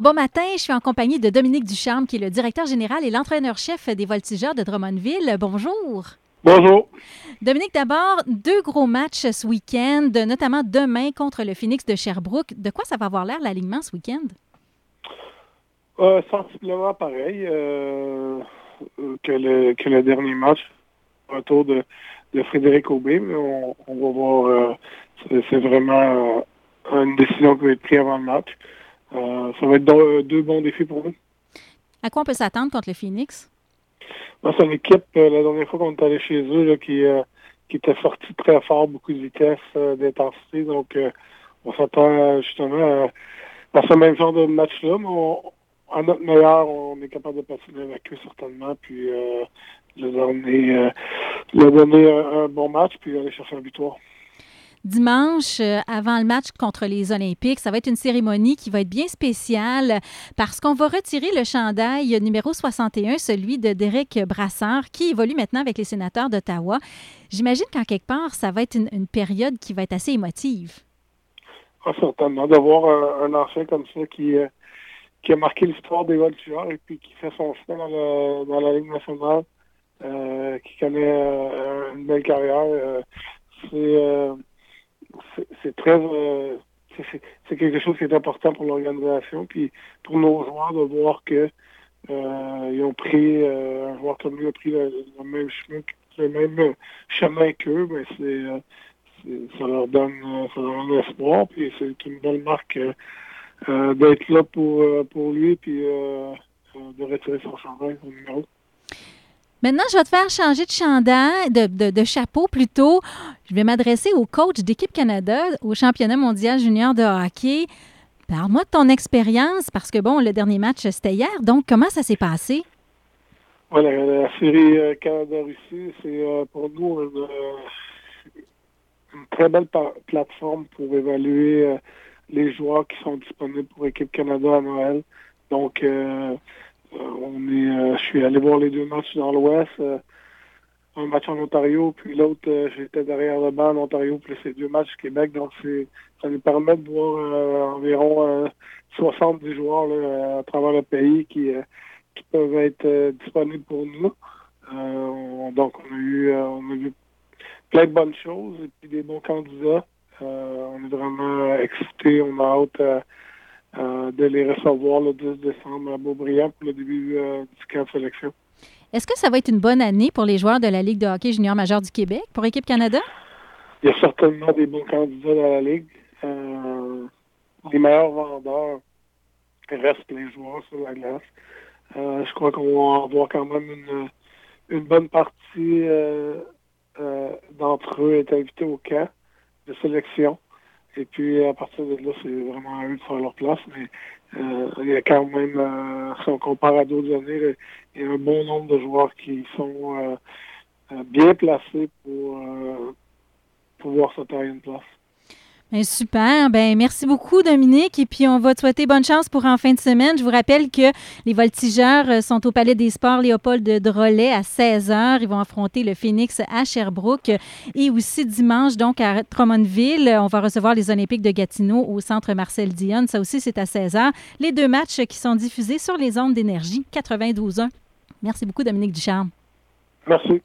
Bon matin, je suis en compagnie de Dominique Ducharme, qui est le directeur général et l'entraîneur-chef des Voltigeurs de Drummondville. Bonjour. Bonjour. Dominique, d'abord, deux gros matchs ce week-end, notamment demain contre le Phoenix de Sherbrooke. De quoi ça va avoir l'air l'alignement ce week-end? Euh, sensiblement pareil euh, que, le, que le dernier match, retour de, de Frédéric Aubé, mais on, va voir, euh, c'est vraiment une décision qui va être prise avant le match. Euh, ça va être deux, bons défis pour nous. À quoi on peut s'attendre contre le Phoenix? c'est une équipe, euh, la dernière fois qu'on est allé chez eux, qui, euh, qui était sortie très fort, beaucoup de vitesse, d'intensité. Donc, on s'attend justement à, ce même genre de match-là. Mais à notre meilleur, on est capable de passer avec eux certainement, puis de donner, donner un, un, bon match, puis aller chercher un victoire dimanche, euh, avant le match contre les Olympiques. Ça va être une cérémonie qui va être bien spéciale parce qu'on va retirer le chandail numéro 61, celui de Derek Brassard, qui évolue maintenant avec les sénateurs d'Ottawa. J'imagine qu'en quelque part, ça va être une, période qui va être assez émotive. Ah, certainement. D'avoir un, ancien comme ça qui, euh, qui a marqué l'histoire des voltigeurs et puis qui fait son chemin dans, la Ligue nationale, euh, qui connaît une belle carrière. c'est c'est très euh, c'est quelque chose qui est important pour l'organisation, puis pour nos joueurs de voir que euh, ils ont pris euh, un joueur comme lui a pris le, même chemin le même chemin qu'eux, mais ben, c'est ça leur donne ça leur donne espoir, puis c'est une belle marque d'être là pour pour lui puis de retirer son chandail numéro. Maintenant, je vais te faire changer de chandail, de, chapeau plutôt. Je vais m'adresser au coach d'équipe Canada au championnat mondial junior de hockey. Parle-moi de ton expérience parce que, bon, le dernier match, c'était hier. Donc, comment ça s'est passé? Voilà, la, série euh, Canada-Russie, c'est euh, pour nous une, très belle plateforme pour évaluer euh, les joueurs qui sont disponibles pour équipe Canada à Noël. Donc, euh, on est, euh, suis allé voir les deux matchs dans l'Ouest. Euh, un match en Ontario, puis l'autre, j'étais derrière le banc en Ontario, puis c'est deux matchs au Québec. Donc, ça nous permet de voir environ 70 joueurs à travers le pays qui, peuvent être disponibles pour nous. donc, on a, eu, on a vu plein de bonnes choses et puis des bons candidats. on est vraiment excités, on a hâte euh, de les recevoir le 10 décembre à Beaubriand pour le début euh, du camp de sélection. Est-ce que ça va être une bonne année pour les joueurs de la Ligue de hockey junior majeur du Québec pour Équipe Canada? Il y a certainement des bons candidats dans la Ligue. Euh, les meilleurs vendeurs restent les joueurs sur la glace. je crois qu'on va avoir quand même une, une bonne partie d'entre eux est invité au camp de sélection. Et puis, à partir de là, c'est vraiment à eux de faire leur place. Mais euh, il y a quand même, euh, si on compare à d'autres années, il y a un bon nombre de joueurs qui sont euh, bien placés pour pouvoir se tailler une place. Bien, super. Ben, merci beaucoup, Dominique. Et puis, on va te souhaiter bonne chance pour en fin de semaine. Je vous rappelle que les voltigeurs euh, sont au Palais des Sports Léopold de Drolet à 16h. Ils vont affronter le Phoenix à Sherbrooke. Et aussi dimanche, donc, à Drummondville, on va recevoir les Olympiques de Gatineau au Centre Marcel Dionne. Ça aussi, c'est à 16h. Les deux matchs qui sont diffusés sur les ondes d'énergie 92.1. Merci beaucoup, Dominique Ducharme. Merci.